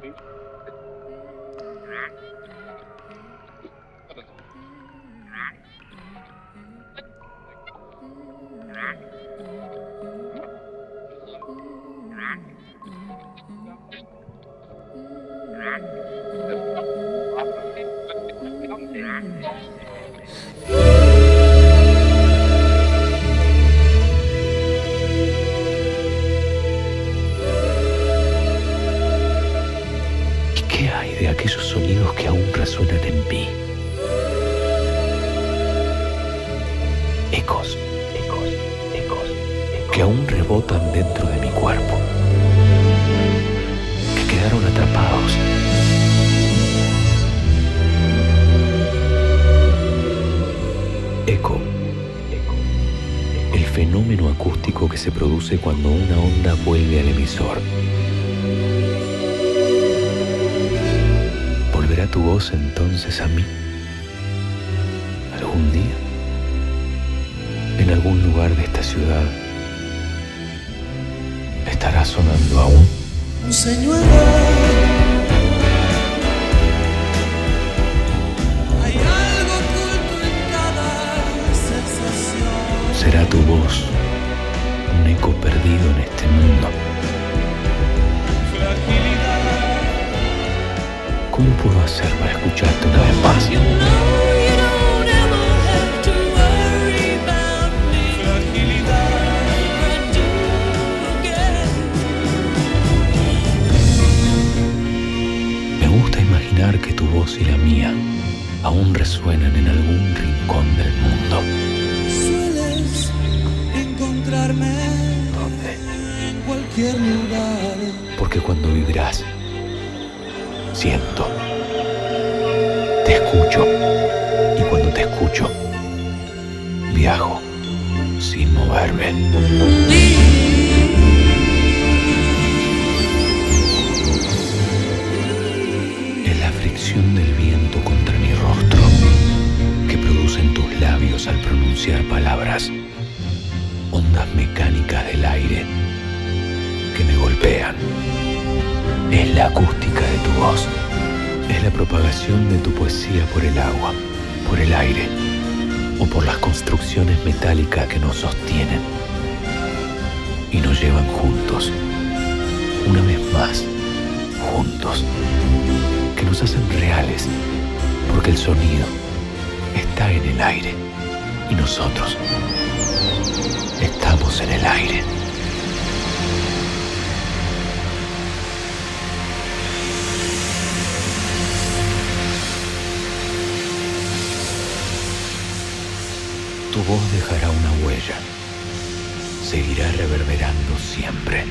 please. de aquellos sonidos que aún resuenan en mí. Ecos, ecos, ecos, que aún rebotan dentro de mi cuerpo, que quedaron atrapados. Eco, el fenómeno acústico que se produce cuando una onda vuelve al emisor ¿Volverá tu voz entonces a mí? ¿Algún día? ¿En algún lugar de esta ciudad? ¿Estará sonando aún? Un señuelo. Hay algo oculto en cada sensación. ¿Será tu voz un eco perdido en este mundo? ¿Cómo puedo hacer para escucharte una vez más? Me gusta imaginar que tu voz y la mía aún resuenan en algún rincón del mundo. Sueles encontrarme ¿Dónde? en cualquier lugar. Porque cuando vivirás, siento, te escucho. Y cuando te escucho, viajo sin moverme. Es la fricción del viento contra mi rostro que producen tus labios al pronunciar palabras. Ondas mecánicas del aire que me golpean. Es la acústica de tu voz. Es la propagación de tu poesía por el agua, por el aire o por las construcciones metálicas que nos sostienen y nos llevan juntos. Una vez más, juntos. Que nos hacen reales porque el sonido está en el aire y nosotros voz dejará una huella, seguirá reverberando siempre